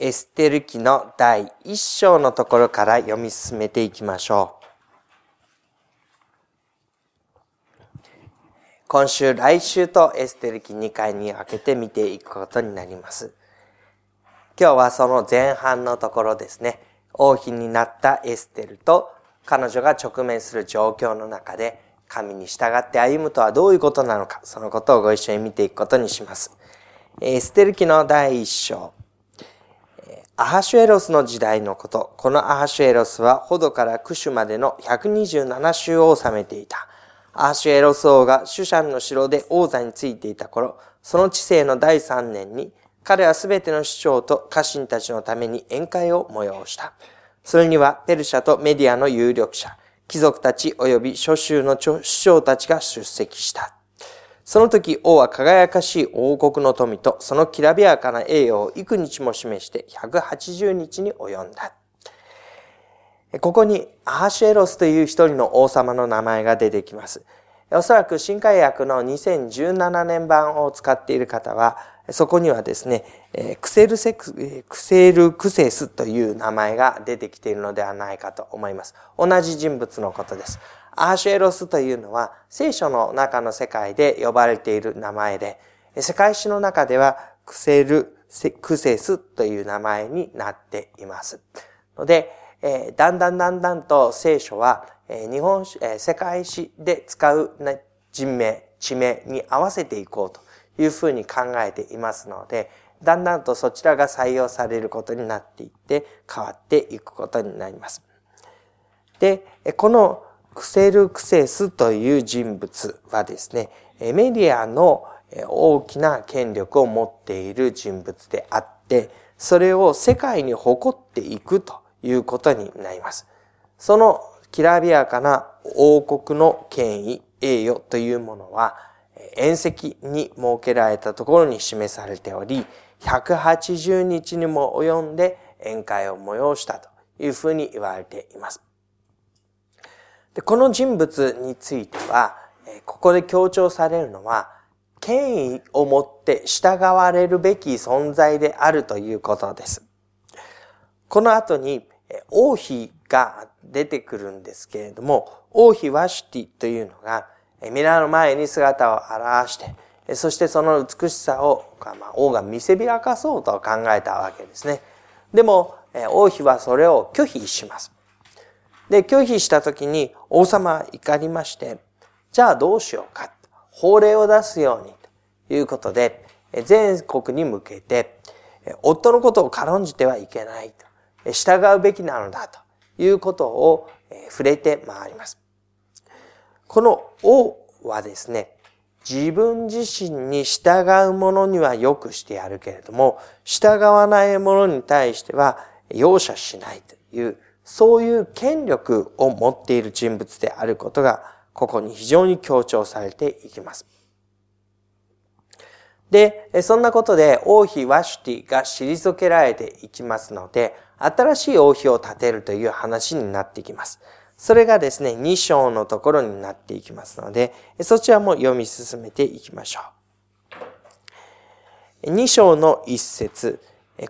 エステル記の第一章のところから読み進めていきましょう。今週、来週とエステル記2回に分けて見ていくことになります。今日はその前半のところですね。王妃になったエステルと彼女が直面する状況の中で神に従って歩むとはどういうことなのか、そのことをご一緒に見ていくことにします。エステル記の第一章。アハシュエロスの時代のこと。このアハシュエロスは、ホドからクシュまでの127州を治めていた。アハシュエロス王がシュシャンの城で王座についていた頃、その治世の第三年に、彼はすべての首長と家臣たちのために宴会を催した。それには、ペルシャとメディアの有力者、貴族たち及び諸州の首長たちが出席した。その時王は輝かしい王国の富とそのきらびやかな栄誉を幾日も示して180日に及んだ。ここにアーシュエロスという一人の王様の名前が出てきます。おそらく新海訳の2017年版を使っている方は、そこにはですね、クセルセク、クセルクセスという名前が出てきているのではないかと思います。同じ人物のことです。アーシュエロスというのは聖書の中の世界で呼ばれている名前で、世界史の中ではクセル、クセスという名前になっています。ので、だんだんだんだんと聖書は、日本史、世界史で使う、人名、地名に合わせていこうというふうに考えていますので、だんだんとそちらが採用されることになっていって変わっていくことになります。で、このクセルクセスという人物はですね、メディアの大きな権力を持っている人物であって、それを世界に誇っていくということになります。そのきらびやかな王国の権威、栄誉というものは、宴席に設けられたところに示されており、180日にも及んで宴会を催したというふうに言われています。でこの人物については、ここで強調されるのは、権威を持って従われるべき存在であるということです。この後に、王妃が出てくるんですけれども、王妃ワシュティというのが、皆の前に姿を現して、そしてその美しさを、まあ、王が見せびらかそうと考えたわけですね。でも、王妃はそれを拒否します。で、拒否した時に王様は怒りまして、じゃあどうしようか。法令を出すようにということで、全国に向けて、夫のことを軽んじてはいけないと。従うべきなのだということを触れて回ります。この王はですね、自分自身に従う者には良くしてやるけれども、従わない者に対しては容赦しないというそういう権力を持っている人物であることが、ここに非常に強調されていきます。で、そんなことで王妃ワシュティが退けられていきますので、新しい王妃を立てるという話になってきます。それがですね、2章のところになっていきますので、そちらも読み進めていきましょう。2章の一節、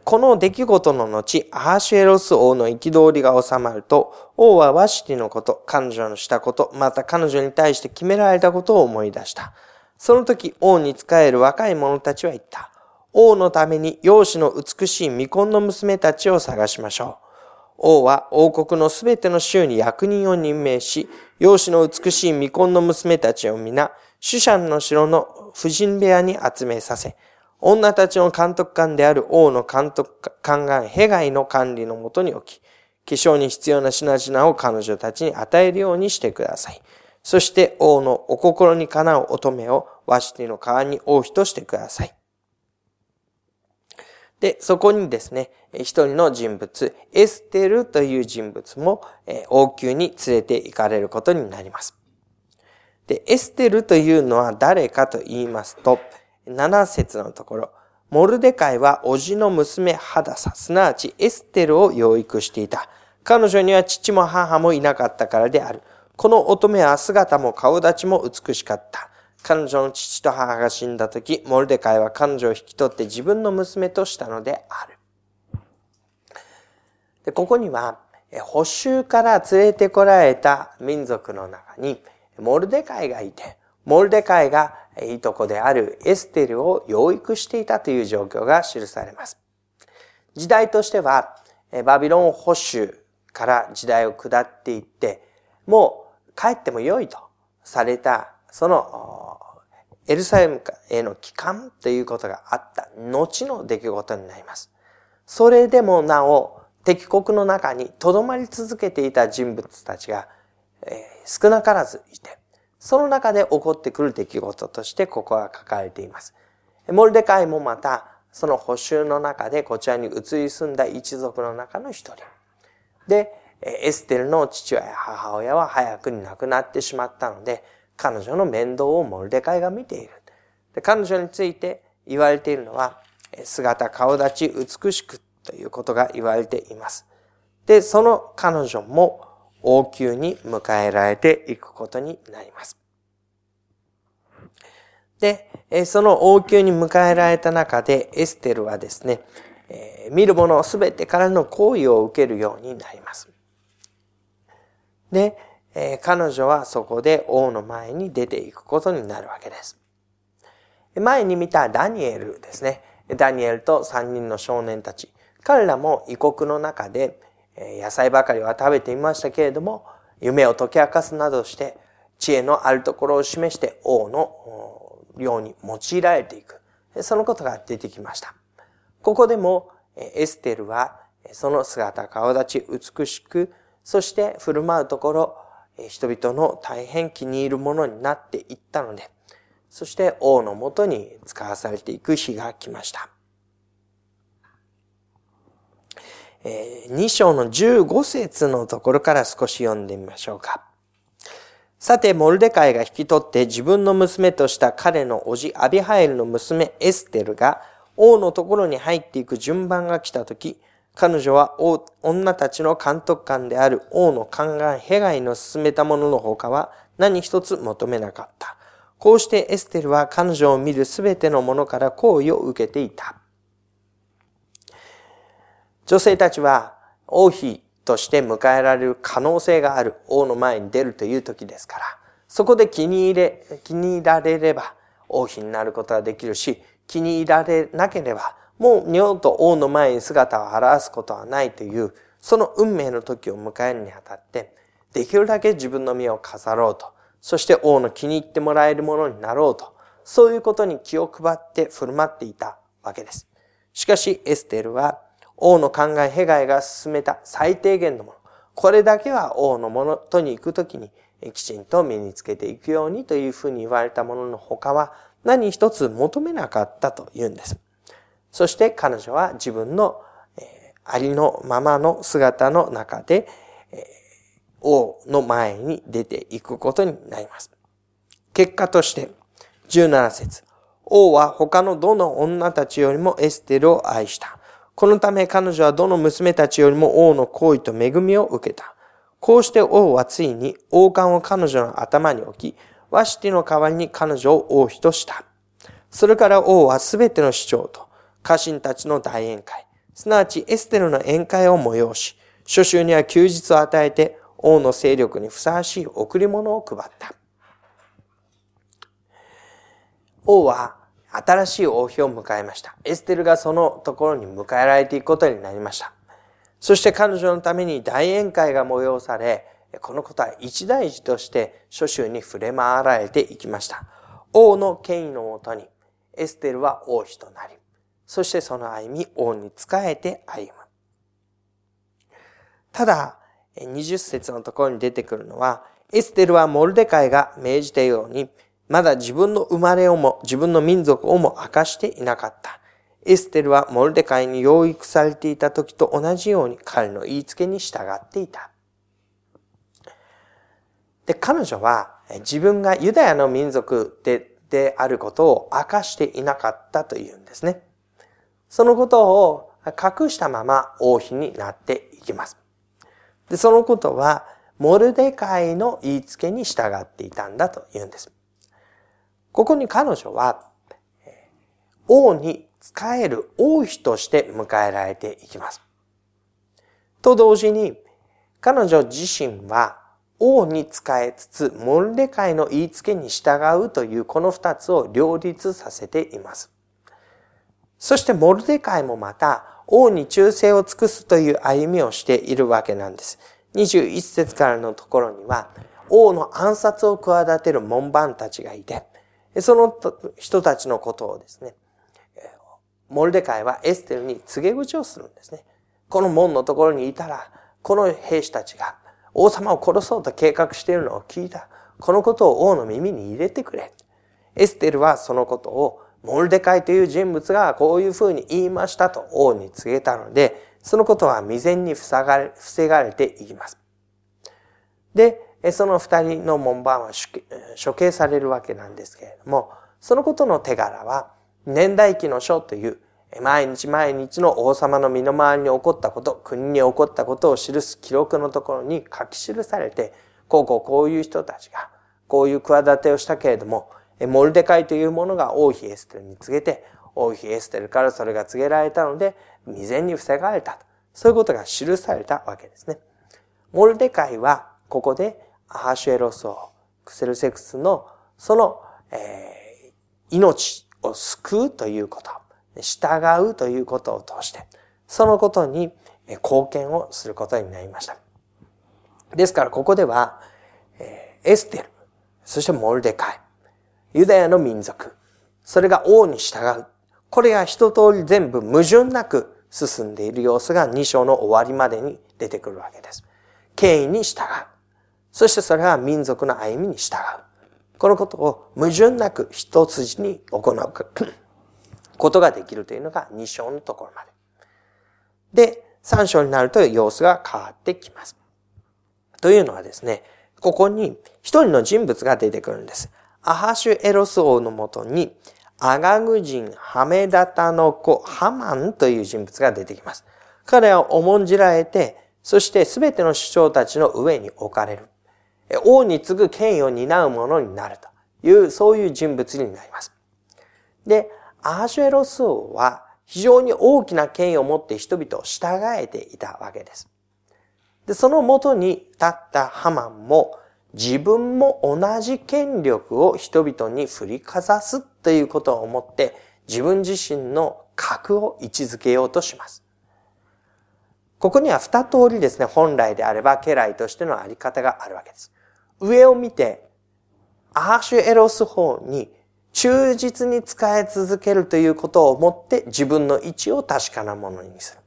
この出来事の後、アハシュエロス王の憤りが収まると、王はワシティのこと、彼女のしたこと、また彼女に対して決められたことを思い出した。その時、王に仕える若い者たちは言った。王のために容姿の美しい未婚の娘たちを探しましょう。王は王国のすべての州に役人を任命し、容姿の美しい未婚の娘たちを皆、シュシャンの城の婦人部屋に集めさせ、女たちの監督官である王の監督官がヘガイの管理のもとに置き、化粧に必要な品々を彼女たちに与えるようにしてください。そして王のお心にかなう乙女をワシティの川に王妃としてください。で、そこにですね、一人の人物、エステルという人物も王宮に連れて行かれることになります。で、エステルというのは誰かと言いますと、7節のところ、モルデカイは叔父の娘ハダサ、すなわちエステルを養育していた。彼女には父も母もいなかったからである。この乙女は姿も顔立ちも美しかった。彼女の父と母が死んだ時、モルデカイは彼女を引き取って自分の娘としたのである。でここには、補修から連れてこられた民族の中に、モルデカイがいて、モルデカイがいいとこであるエステルを養育していたという状況が記されます。時代としては、バビロン保守から時代を下っていって、もう帰っても良いとされた、そのエルサレムへの帰還ということがあった後の出来事になります。それでもなお敵国の中に留まり続けていた人物たちが、え、少なからずいて、その中で起こってくる出来事としてここは書かれています。モルデカイもまた、その補修の中でこちらに移り住んだ一族の中の一人。で、エステルの父親や母親は早くに亡くなってしまったので、彼女の面倒をモルデカイが見ている。で彼女について言われているのは、姿、顔立ち、美しくということが言われています。で、その彼女も王宮に迎えられていくことになります。で、その王宮に迎えられた中でエステルはですね、見る者すべてからの行為を受けるようになります。で、彼女はそこで王の前に出ていくことになるわけです。前に見たダニエルですね。ダニエルと三人の少年たち。彼らも異国の中で野菜ばかりは食べていましたけれども、夢を解き明かすなどして、知恵のあるところを示して王のように用いられていく。そのことが出てきました。ここでもエステルはその姿、顔立ち、美しく、そして振る舞うところ、人々の大変気に入るものになっていったので、そして王のもとに使わされていく日が来ました。2章の15節のところから少し読んでみましょうか。さて、モルデカイが引き取って自分の娘とした彼の叔父アビハエルの娘エステルが王のところに入っていく順番が来たとき、彼女は女たちの監督官である王の宦官ヘガイの進めたものの他は何一つ求めなかった。こうしてエステルは彼女を見るすべてのものから好意を受けていた。女性たちは王妃として迎えられる可能性がある王の前に出るという時ですから、そこで気に入れ、気に入られれば王妃になることができるし、気に入られなければ、もう二度と王の前に姿を現すことはないという、その運命の時を迎えるにあたって、できるだけ自分の身を飾ろうと、そして王の気に入ってもらえるものになろうと、そういうことに気を配って振る舞っていたわけです。しかし、エステルは、王の考え、ヘガイが進めた最低限のもの。これだけは王のものとに行くときにきちんと身につけていくようにというふうに言われたものの他は何一つ求めなかったというんです。そして彼女は自分の、え、ありのままの姿の中で、え、王の前に出ていくことになります。結果として17節王は他のどの女たちよりもエステルを愛した。このため彼女はどの娘たちよりも王の行為と恵みを受けた。こうして王はついに王冠を彼女の頭に置き、ワシティの代わりに彼女を王妃とした。それから王はすべての市長と家臣たちの大宴会、すなわちエステルの宴会を催し、諸州には休日を与えて王の勢力にふさわしい贈り物を配った。王は新しい王妃を迎えました。エステルがそのところに迎えられていくことになりました。そして彼女のために大宴会が催され、このことは一大事として諸州に触れ回られていきました。王の権威のもとに、エステルは王妃となり、そしてその歩み、王に仕えて歩む。ただ、20節のところに出てくるのは、エステルはモルデカイが命じたように、まだ自分の生まれをも自分の民族をも明かしていなかった。エステルはモルデカイに養育されていた時と同じように彼の言いつけに従っていた。で、彼女は自分がユダヤの民族でであることを明かしていなかったというんですね。そのことを隠したまま王妃になっていきます。で、そのことはモルデカイの言いつけに従っていたんだというんです。ここに彼女は、王に仕える王妃として迎えられていきます。と同時に、彼女自身は王に仕えつつ、モルデカイの言いつけに従うというこの二つを両立させています。そしてモルデカイもまた王に忠誠を尽くすという歩みをしているわけなんです。21節からのところには、王の暗殺を企てる門番たちがいて、その人たちのことをですね、モルデカイはエステルに告げ口をするんですね。この門のところにいたら、この兵士たちが王様を殺そうと計画しているのを聞いた。このことを王の耳に入れてくれ。エステルはそのことをモルデカイという人物がこういうふうに言いましたと王に告げたので、そのことは未然に防がれ防がれていきます。で、その二人の門番は処刑されるわけなんですけれども、そのことの手柄は、年代記の書という毎日毎日の王様の身の回りに起こったこと、国に起こったことを記す記録のところに書き記されて、こうこうこういう人たちが、こういう企てをしたけれども、モルデカイというものが王妃エステルに告げて、王妃エステルからそれが告げられたので、未然に防がれたと。そういうことが記されたわけですね。モルデカイは、ここでアハシュエロス王、クセルセクスの、その、えー、命を救うということ。従うということを通して、そのことに貢献をすることになりました。ですからここでは、エステル、そしてモルデカイ、ユダヤの民族、それが王に従う。これが一通り全部矛盾なく進んでいる様子が2章の終わりまでに出てくるわけです。権威に従う。そしてそれは民族の歩みに従う。このことを矛盾なく一筋に行う ことができるというのが2章のところまで。で、3章になると様子が変わってきます。というのはですね、ここに一人の人物が出てくるんです。アハシュエロス王のもとに、アガグ人ハメダタの子ハマンという人物が出てきます。彼は重んじられて、そして全ての首長たちの上に置かれる。王に次ぐ権威を担う者になるという、そういう人物になります。で、アハシュエロス王は非常に大きな権威を持って人々を従えていたわけです。で、そのもとに立ったハマンも自分も同じ権力を人々に振りかざすということを思って自分自身の格を位置づけようとします。ここには二通りですね、本来であれば家来としてのあり方があるわけです。上を見て、アーシュエロス法に忠実に使い続けるということを思って自分の位置を確かなものにする。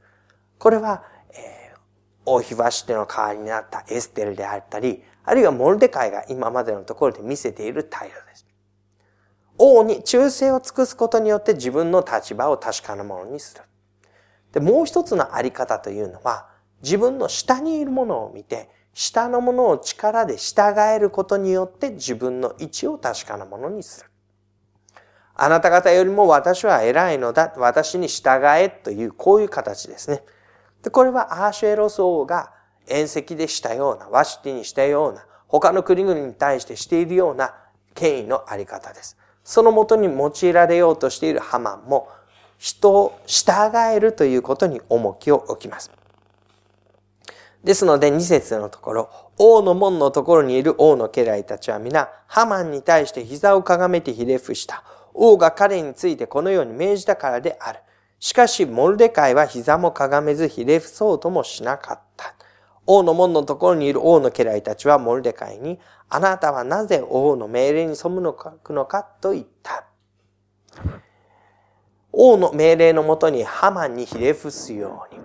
これは、えー、王妃バシテの代わりになったエステルであったり、あるいはモルデカイが今までのところで見せている態度です。王に忠誠を尽くすことによって自分の立場を確かなものにする。で、もう一つのあり方というのは、自分の下にいるものを見て、下のものを力で従えることによって自分の位置を確かなものにする。あなた方よりも私は偉いのだ。私に従えという、こういう形ですね。で、これはアーシュエロス王が宴席でしたような、ワシティにしたような、他の国々に対してしているような権威のあり方です。そのもとに用いられようとしているハマンも、人を従えるということに重きを置きます。ですので、二節のところ、王の門のところにいる王の家来たちは皆、ハマンに対して膝をかがめてひれ伏した。王が彼についてこのように命じたからである。しかし、モルデカイは膝もかがめずひれ伏そうともしなかった。王の門のところにいる王の家来たちはモルデカイに、あなたはなぜ王の命令に背むのかのかと言った？王の命令のもとにハマンにひれ伏すように、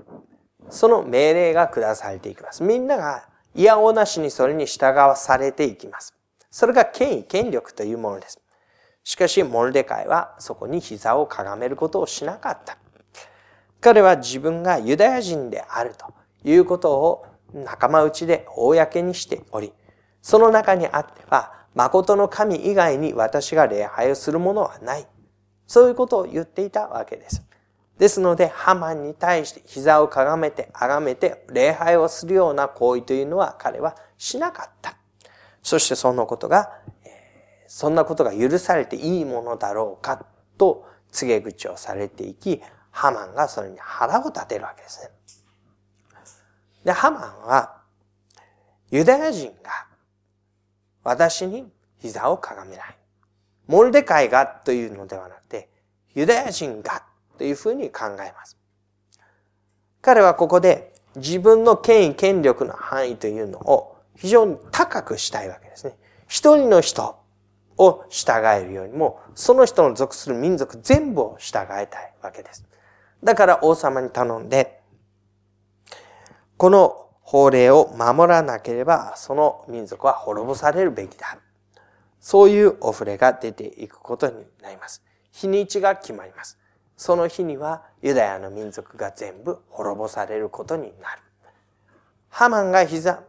その命令が下されていきます。みんなが嫌おなしにそれに従わされていきます。それが権威、権力というものです。しかし、モルデカイはそこに膝をかがめることをしなかった。彼は自分がユダヤ人であるということを仲間内で公にしており、その中にあっては、誠の神以外に私が礼拝をするものはない。そういうことを言っていたわけです。ですので、ハマンに対して膝をかがめて、あがめて、礼拝をするような行為というのは彼はしなかった。そしてそのことがそんなことが許されていいものだろうかと告げ口をされていき、ハマンがそれに腹を立てるわけですね。で、ハマンは、ユダヤ人が私に膝をかがめない。モルデカイがというのではなくて、ユダヤ人がというふうに考えます。彼はここで自分の権威、権力の範囲というのを非常に高くしたいわけですね。一人の人を従えるよりも、その人の属する民族全部を従えたいわけです。だから王様に頼んで、この法令を守らなければ、その民族は滅ぼされるべきだ。そういうお触れが出ていくことになります。日にちが決まります。その日にはユダヤの民族が全部滅ぼされることになる。ハマンが膝、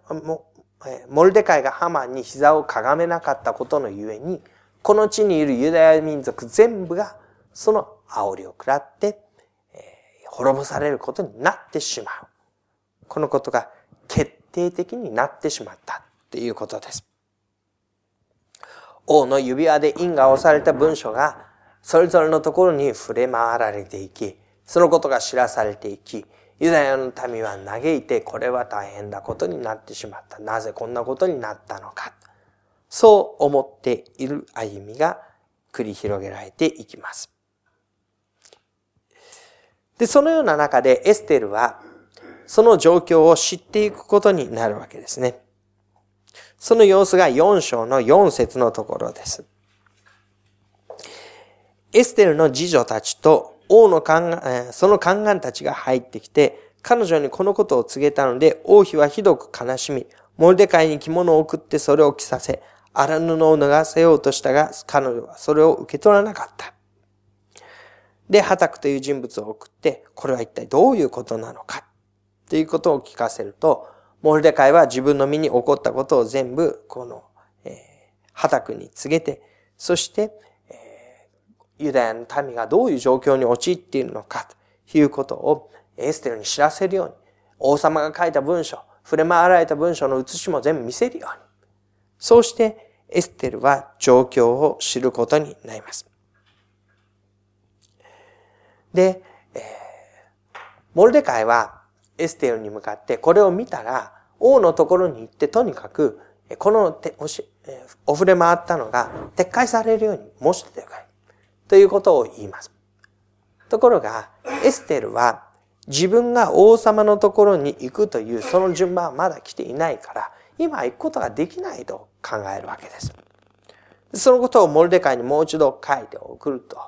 モルデカイがハマンに膝をかがめなかったことのゆえに、この地にいるユダヤ民族全部がその煽りを食らって、滅ぼされることになってしまう。このことが決定的になってしまったということです。王の指輪で印が押された文書がそれぞれのところに触れ回られていき、そのことが知らされていき、ユダヤの民は嘆いてこれは大変なことになってしまった。なぜこんなことになったのか。そう思っている歩みが繰り広げられていきます。で、そのような中でエステルはその状況を知っていくことになるわけですね。その様子が4章の4節のところです。エステルの次女たちと王の宦、その宦官たちが入ってきて、彼女にこのことを告げたので、王妃はひどく悲しみ、モルデカイに着物を送ってそれを着させ、荒布を脱がせようとしたが、彼女はそれを受け取らなかった。で、ハタクという人物を送って、これは一体どういうことなのか、ということを聞かせると、モルデカイは自分の身に起こったことを全部、この、えー、ハタクに告げて、そして、ユダヤの民がどういう状況に陥っているのかということをエステルに知らせるように、王様が書いた文章、触れ回られた文章の写しも全部見せるように。そうしてエステルは状況を知ることになります。で、えー、モルデカイはエステルに向かってこれを見たら王のところに行ってとにかくこのお、触れ回ったのが撤回されるように申してくれ。ということを言います。ところが、エステルは自分が王様のところに行くというその順番はまだ来ていないから、今行くことができないと考えるわけです。そのことをモルデカイにもう一度書いて送ると、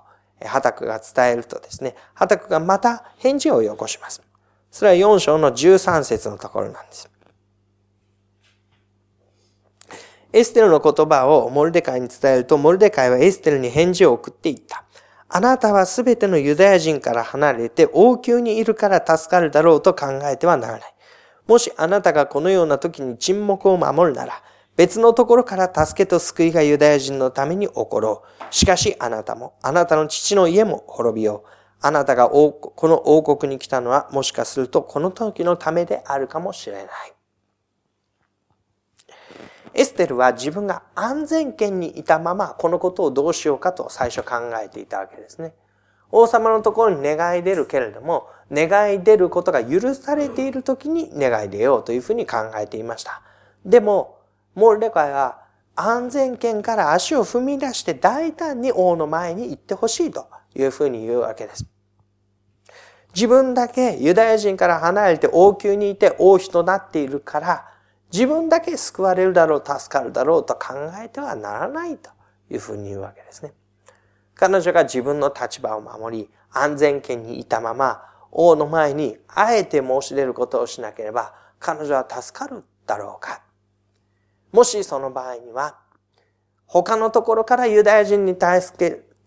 ハタクが伝えるとですね、ハタクがまた返事をよこします。それは4章の13節のところなんです。エステルの言葉をモルデカイに伝えると、モルデカイはエステルに返事を送っていった。あなたはすべてのユダヤ人から離れて王宮にいるから助かるだろうと考えてはならない。もしあなたがこのような時に沈黙を守るなら、別のところから助けと救いがユダヤ人のために起ころう。しかしあなたも、あなたの父の家も滅びよう。あなたがこの王国に来たのはもしかするとこの時のためであるかもしれない。エステルは自分が安全圏にいたままこのことをどうしようかと最初考えていたわけですね。王様のところに願い出るけれども、願い出ることが許されている時に願い出ようというふうに考えていました。でも、モルデカイは安全圏から足を踏み出して大胆に王の前に行ってほしいというふうに言うわけです。自分だけユダヤ人から離れて王宮にいて王妃となっているから、自分だけ救われるだろう、助かるだろうと考えてはならないというふうに言うわけですね。彼女が自分の立場を守り、安全圏にいたまま、王の前にあえて申し出ることをしなければ、彼女は助かるだろうか。もしその場合には、他のところからユダヤ人に対す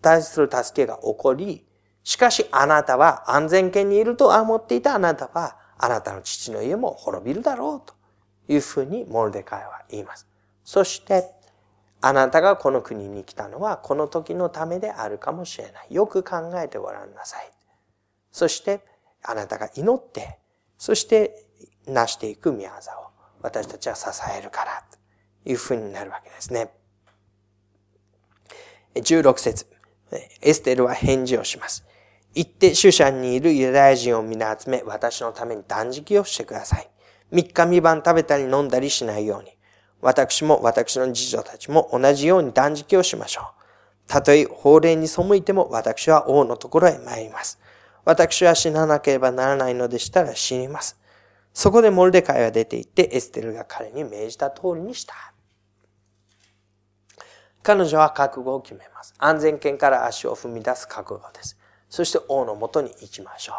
対する助けが起こり、しかしあなたは安全圏にいると思っていたあなたは、あなたの父の家も滅びるだろうと。いうふうにモルデカイは言います。そして、あなたがこの国に来たのはこの時のためであるかもしれない。よく考えてごらんなさい。そして、あなたが祈って、そして成していく宮沢を私たちは支えるから、というふうになるわけですね。16節エステルは返事をします。行って、シュシャンにいるユダヤ人を皆集め、私のために断食をしてください。三日三晩食べたり飲んだりしないように、私も私の次女たちも同じように断食をしましょう。たとえ法令に背いても私は王のところへ参ります。私は死ななければならないのでしたら死にます。そこでモルデカイは出て行ってエステルが彼に命じた通りにした。彼女は覚悟を決めます。安全圏から足を踏み出す覚悟です。そして王のもとに行きましょう。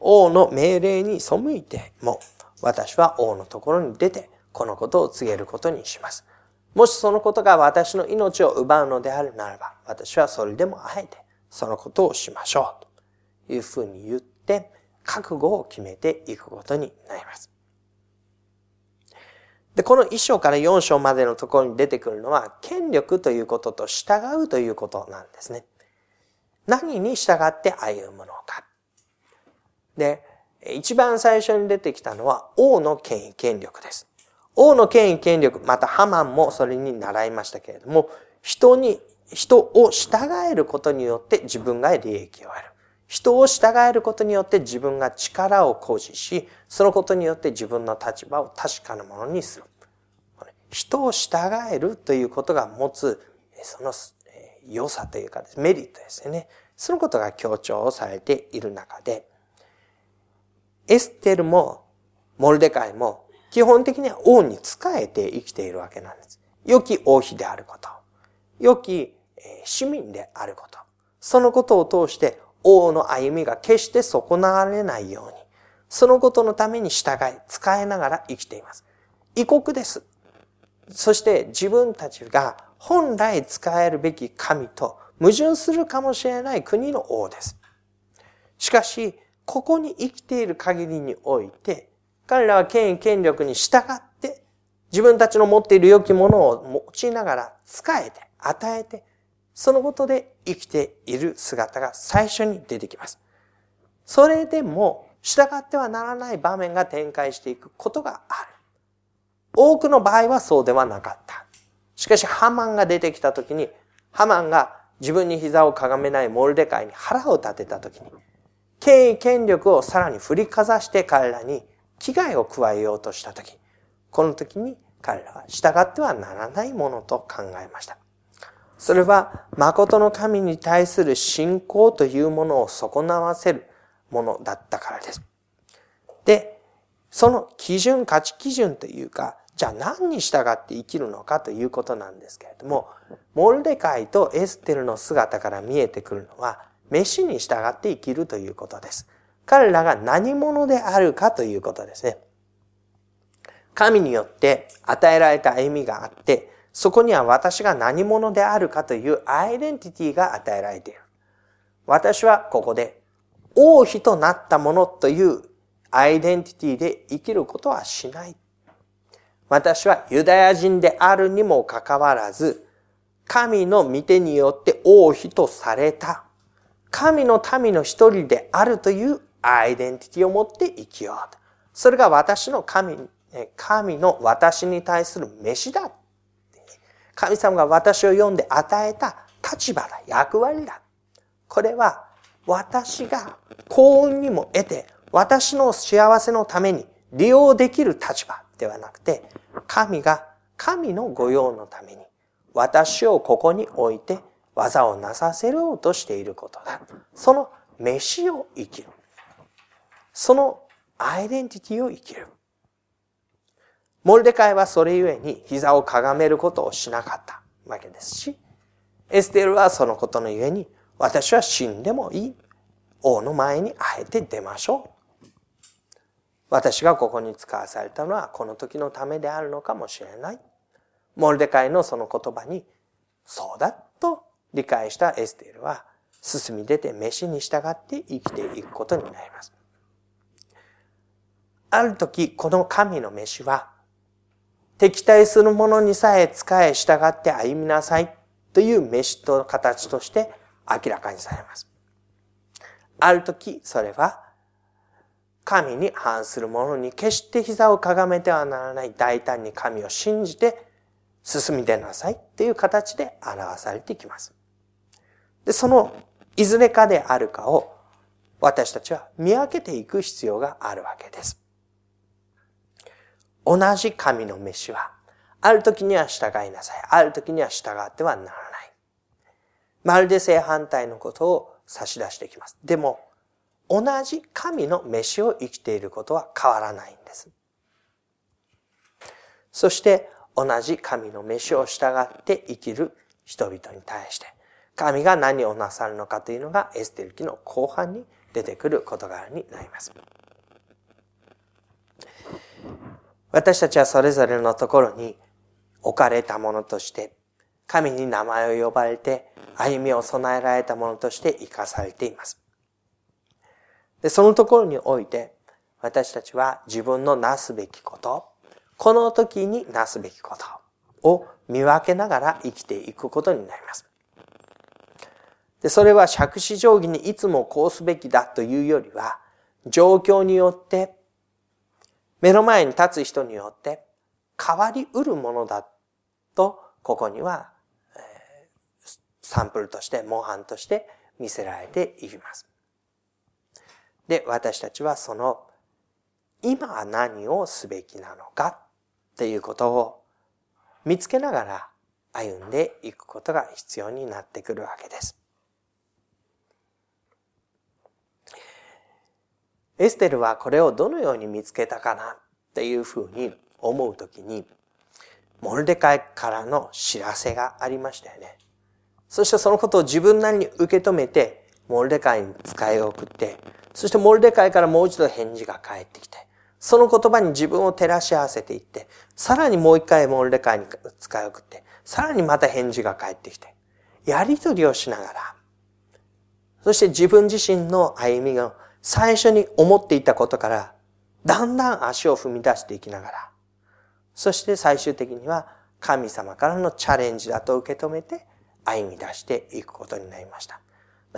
王の命令に背いても、私は王のところに出て、このことを告げることにします。もしそのことが私の命を奪うのであるならば、私はそれでもあえてそのことをしましょう。というふうに言って、覚悟を決めていくことになります。で、この1章から4章までのところに出てくるのは、権力ということと従うということなんですね。何に従って歩むのか。で、一番最初に出てきたのは王の権威権力です。王の権威権力、またハマンもそれに習いましたけれども、人に、人を従えることによって自分が利益を得る。人を従えることによって自分が力を誇示し、そのことによって自分の立場を確かなものにする。人を従えるということが持つ、その良さというかメリットですよね。そのことが強調されている中で、エステルもモルデカイも基本的には王に仕えて生きているわけなんです。良き王妃であること。良き市民であること。そのことを通して王の歩みが決して損なわれないように、そのことのために従い、使えながら生きています。異国です。そして自分たちが本来使えるべき神と矛盾するかもしれない国の王です。しかし、ここに生きている限りにおいて、彼らは権威権力に従って自分たちの持っている良きものを用いながら使えて、与えて、そのことで生きている姿が最初に出てきます。それでも従ってはならない場面が展開していくことがある。多くの場合はそうではなかった。しかしハマンが出てきた時に、ハマンが自分に膝をかがめないモルデカイに腹を立てた時に、権威権力をさらに振りかざして彼らに危害を加えようとした時、この時に彼らは従ってはならないものと考えました。それは、誠の神に対する信仰というものを損なわせるものだったからです。で、その基準、価値基準というか、じゃあ何に従って生きるのかということなんですけれども、モルデカイとエステルの姿から見えてくるのは、飯に従って生きるということです。彼らが何者であるかということですね。神によって与えられた歩みがあって、そこには私が何者であるかというアイデンティティが与えられている。私はここで王妃となったものというアイデンティティで生きることはしない。私はユダヤ人であるにもかかわらず、神の御手によって王妃とされた。神の民の一人であるというアイデンティティを持って生きよう。それが私の神、神の私に対する飯だ。神様が私を読んで与えた立場だ、役割だ。これは私が幸運にも得て、私の幸せのために利用できる立場ではなくて、神が神の御用のために私をここに置いて技をなさせようとしていることだ。その飯を生きる。そのアイデンティティを生きる。モルデカイはそれゆえに膝をかがめることをしなかったわけですし、エステルはそのことのゆえに、私は死んでもいい。王の前にあえて出ましょう。私がここに使わされたのはこの時のためであるのかもしれない。モルデカイのその言葉に、そうだと理解したエステルは、進み出て飯に従って生きていくことになります。ある時、この神の飯は、敵対する者にさえ使え従って歩みなさいという飯と形として明らかにされます。ある時、それは、神に反する者に決して膝をかがめてはならない大胆に神を信じて進み出なさいっていう形で表されてきます。で、そのいずれかであるかを私たちは見分けていく必要があるわけです。同じ神の飯は、ある時には従いなさい。ある時には従ってはならない。まるで正反対のことを差し出してきます。でも、同じ神の飯を生きていることは変わらないんです。そして、同じ神の飯を従って生きる人々に対して、神が何をなさるのかというのがエステル記の後半に出てくる事柄になります。私たちはそれぞれのところに置かれたものとして、神に名前を呼ばれて歩みを備えられたものとして生かされています。で、そのところにおいて、私たちは自分のなすべきこと、この時になすべきことを見分けながら生きていくことになります。で、それは借子定規にいつもこうすべきだというよりは、状況によって、目の前に立つ人によって変わりうるものだと、ここには、サンプルとして、模範として見せられています。で、私たちはその、今は何をすべきなのかっていうことを見つけながら歩んでいくことが必要になってくるわけです。エステルはこれをどのように見つけたかなっていうふうに思うときに、モルデカイからの知らせがありましたよね。そしてそのことを自分なりに受け止めて、モルデカイに使いを送って、そしてモルデカイからもう一度返事が返ってきて、その言葉に自分を照らし合わせていって、さらにもう一回モルデカイに使い送って、さらにまた返事が返ってきて、やりとりをしながら、そして自分自身の歩みが最初に思っていたことから、だんだん足を踏み出していきながら、そして最終的には神様からのチャレンジだと受け止めて歩み出していくことになりました。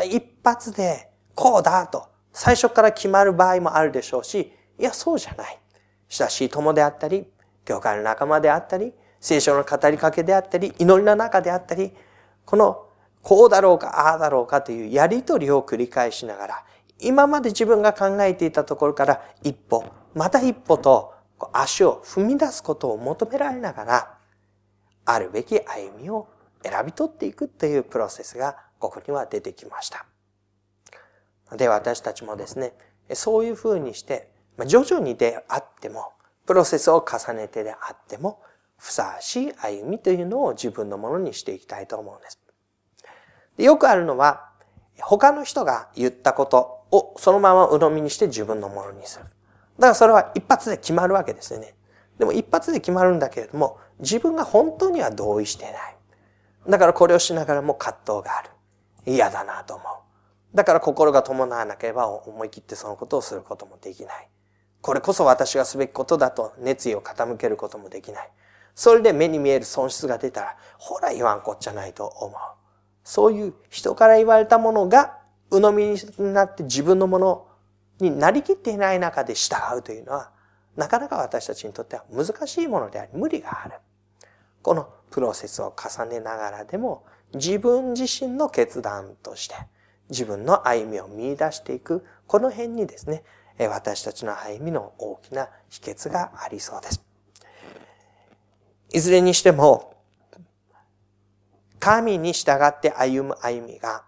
一発でこうだと最初から決まる場合もあるでしょうし、いや、そうじゃない。親しい友であったり、教会の仲間であったり、聖書の語りかけであったり、祈りの中であったり、この、こうだろうか、ああだろうかというやりとりを繰り返しながら、今まで自分が考えていたところから一歩、また一歩と足を踏み出すことを求められながら、あるべき歩みを選び取っていくというプロセスがここには出てきました。で、私たちもですね、そういうふうにして、徐々にであっても、プロセスを重ねてであっても、ふさわしい歩みというのを自分のものにしていきたいと思うんです。でよくあるのは、他の人が言ったことをそのまま鵜呑みにして自分のものにする。だからそれは一発で決まるわけですよね。でも一発で決まるんだけれども、自分が本当には同意してない。だからこれをしながらも葛藤がある。嫌だなと思う。だから心が伴わなければ思い切ってそのことをすることもできない。これこそ私がすべきことだと熱意を傾けることもできない。それで目に見える損失が出たら、ほら言わんこっちゃないと思う。そういう人から言われたものが鵜呑みになって自分のものになりきっていない中で従うというのは、なかなか私たちにとっては難しいものであり、無理がある。このプロセスを重ねながらでも、自分自身の決断として、自分の歩みを見出していく、この辺にですね、私たちの歩みの大きな秘訣がありそうです。いずれにしても、神に従って歩む歩みが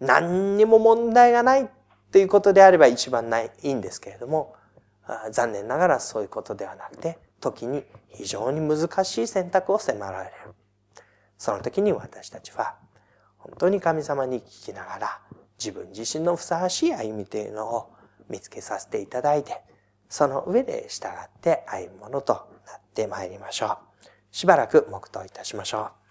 何にも問題がないということであれば一番ない、いいんですけれども、残念ながらそういうことではなくて、時に非常に難しい選択を迫られる。その時に私たちは、本当に神様に聞きながら、自分自身のふさわしい歩みというのを見つけさせていただいて、その上で従って歩むものとなってまいりましょう。しばらく黙祷いたしましょう。